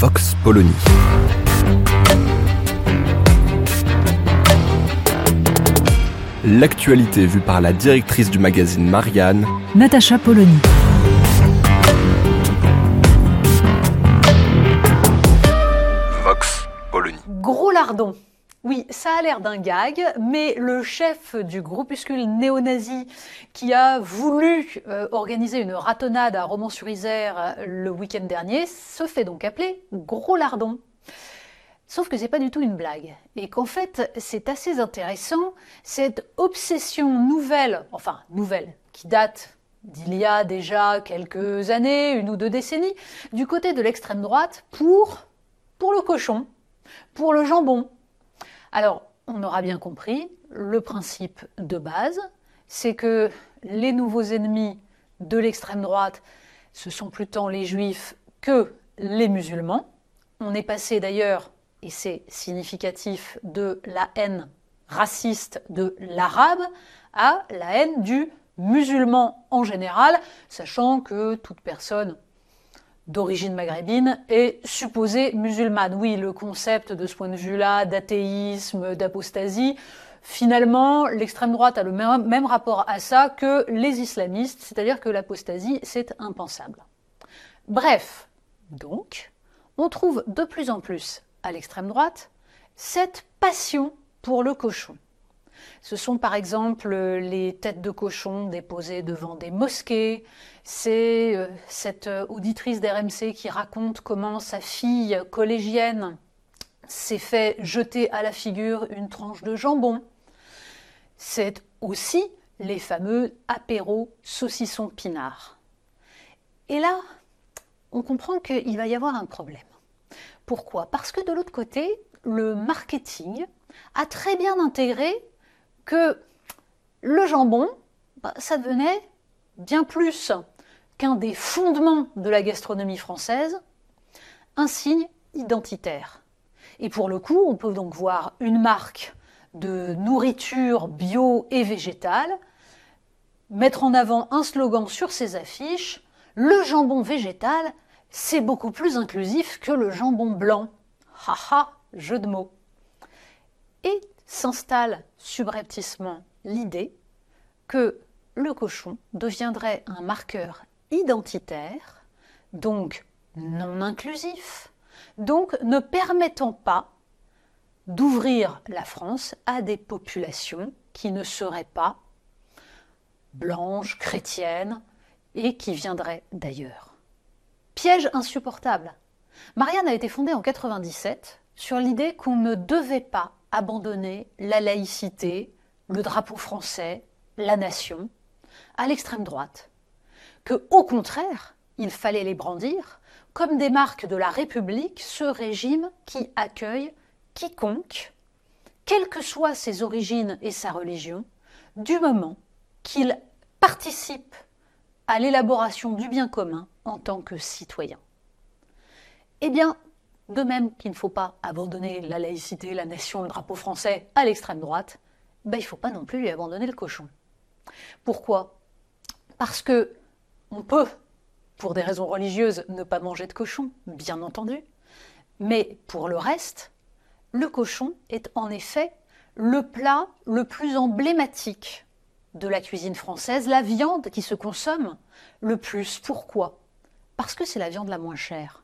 Vox Polony. L'actualité vue par la directrice du magazine Marianne, Natacha Polony. Vox Polony. Gros lardon. Oui, ça a l'air d'un gag, mais le chef du groupuscule néo-nazi qui a voulu euh, organiser une ratonnade à Romans-sur-Isère euh, le week-end dernier se fait donc appeler Gros Lardon. Sauf que c'est pas du tout une blague, et qu'en fait c'est assez intéressant cette obsession nouvelle, enfin nouvelle, qui date d'il y a déjà quelques années, une ou deux décennies, du côté de l'extrême droite pour, pour le cochon, pour le jambon. Alors, on aura bien compris, le principe de base, c'est que les nouveaux ennemis de l'extrême droite, ce sont plus tant les juifs que les musulmans. On est passé d'ailleurs, et c'est significatif, de la haine raciste de l'arabe à la haine du musulman en général, sachant que toute personne d'origine maghrébine est supposée musulmane. Oui, le concept de ce point de vue-là d'athéisme, d'apostasie, finalement, l'extrême droite a le même, rapport à ça que les islamistes, c'est-à-dire que l'apostasie, c'est impensable. Bref, donc, on trouve de plus en plus à l'extrême droite cette passion pour le cochon. Ce sont par exemple les têtes de cochon déposées devant des mosquées. C'est euh, cette euh, auditrice d'RMC qui raconte comment sa fille collégienne s'est fait jeter à la figure une tranche de jambon. C'est aussi les fameux apéros saucissons pinards. Et là, on comprend qu'il va y avoir un problème. Pourquoi? Parce que de l'autre côté, le marketing a très bien intégré que le jambon, bah, ça devenait bien plus qu'un des fondements de la gastronomie française, un signe identitaire. Et pour le coup, on peut donc voir une marque de nourriture bio et végétale mettre en avant un slogan sur ses affiches Le jambon végétal, c'est beaucoup plus inclusif que le jambon blanc. Haha, jeu de mots. Et s'installe subrepticement l'idée que le cochon deviendrait un marqueur identitaire, donc non inclusif, donc ne permettant pas d'ouvrir la France à des populations qui ne seraient pas blanches, chrétiennes, et qui viendraient d'ailleurs. Piège insupportable. Marianne a été fondée en 97 sur l'idée qu'on ne devait pas abandonner la laïcité, le drapeau français, la nation, à l'extrême droite, que au contraire, il fallait les brandir comme des marques de la République, ce régime qui accueille quiconque, quelles que soient ses origines et sa religion, du moment qu'il participe à l'élaboration du bien commun en tant que citoyen. Eh bien, de même qu'il ne faut pas abandonner la laïcité, la nation, le drapeau français à l'extrême droite, ben, il ne faut pas non plus lui abandonner le cochon. Pourquoi? Parce que on peut, pour des raisons religieuses, ne pas manger de cochon, bien entendu, mais pour le reste, le cochon est en effet le plat le plus emblématique de la cuisine française, la viande qui se consomme le plus. Pourquoi? Parce que c'est la viande la moins chère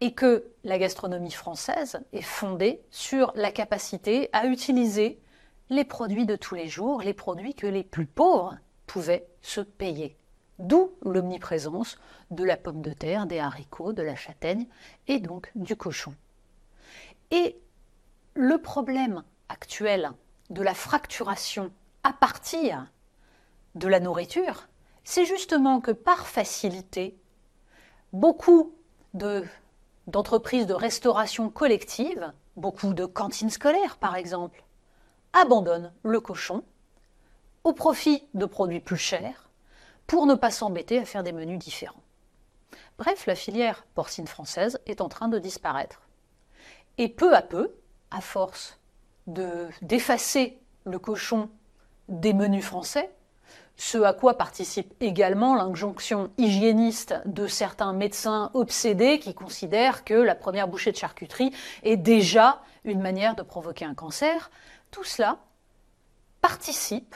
et que la gastronomie française est fondée sur la capacité à utiliser les produits de tous les jours, les produits que les plus pauvres pouvaient se payer. D'où l'omniprésence de la pomme de terre, des haricots, de la châtaigne et donc du cochon. Et le problème actuel de la fracturation à partir de la nourriture, c'est justement que par facilité, beaucoup d'entreprises de restauration collective, beaucoup de cantines scolaires par exemple, abandonnent le cochon au profit de produits plus chers pour ne pas s'embêter à faire des menus différents. Bref, la filière porcine française est en train de disparaître. Et peu à peu, à force d'effacer le cochon des menus français, ce à quoi participe également l'injonction hygiéniste de certains médecins obsédés qui considèrent que la première bouchée de charcuterie est déjà une manière de provoquer un cancer, tout cela participe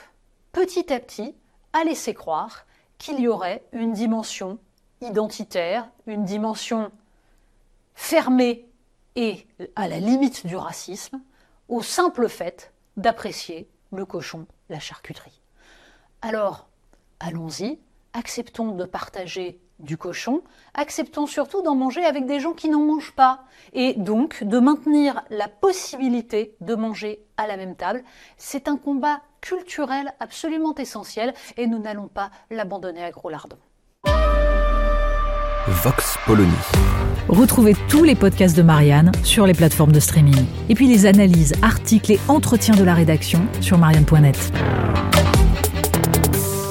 petit à petit à laisser croire qu'il y aurait une dimension identitaire, une dimension fermée et à la limite du racisme, au simple fait d'apprécier le cochon, la charcuterie. Alors, allons-y, acceptons de partager du cochon, acceptons surtout d'en manger avec des gens qui n'en mangent pas, et donc de maintenir la possibilité de manger à la même table. C'est un combat culturel absolument essentiel, et nous n'allons pas l'abandonner à gros lardons. Vox Polony. Retrouvez tous les podcasts de Marianne sur les plateformes de streaming. Et puis les analyses, articles et entretiens de la rédaction sur marianne.net.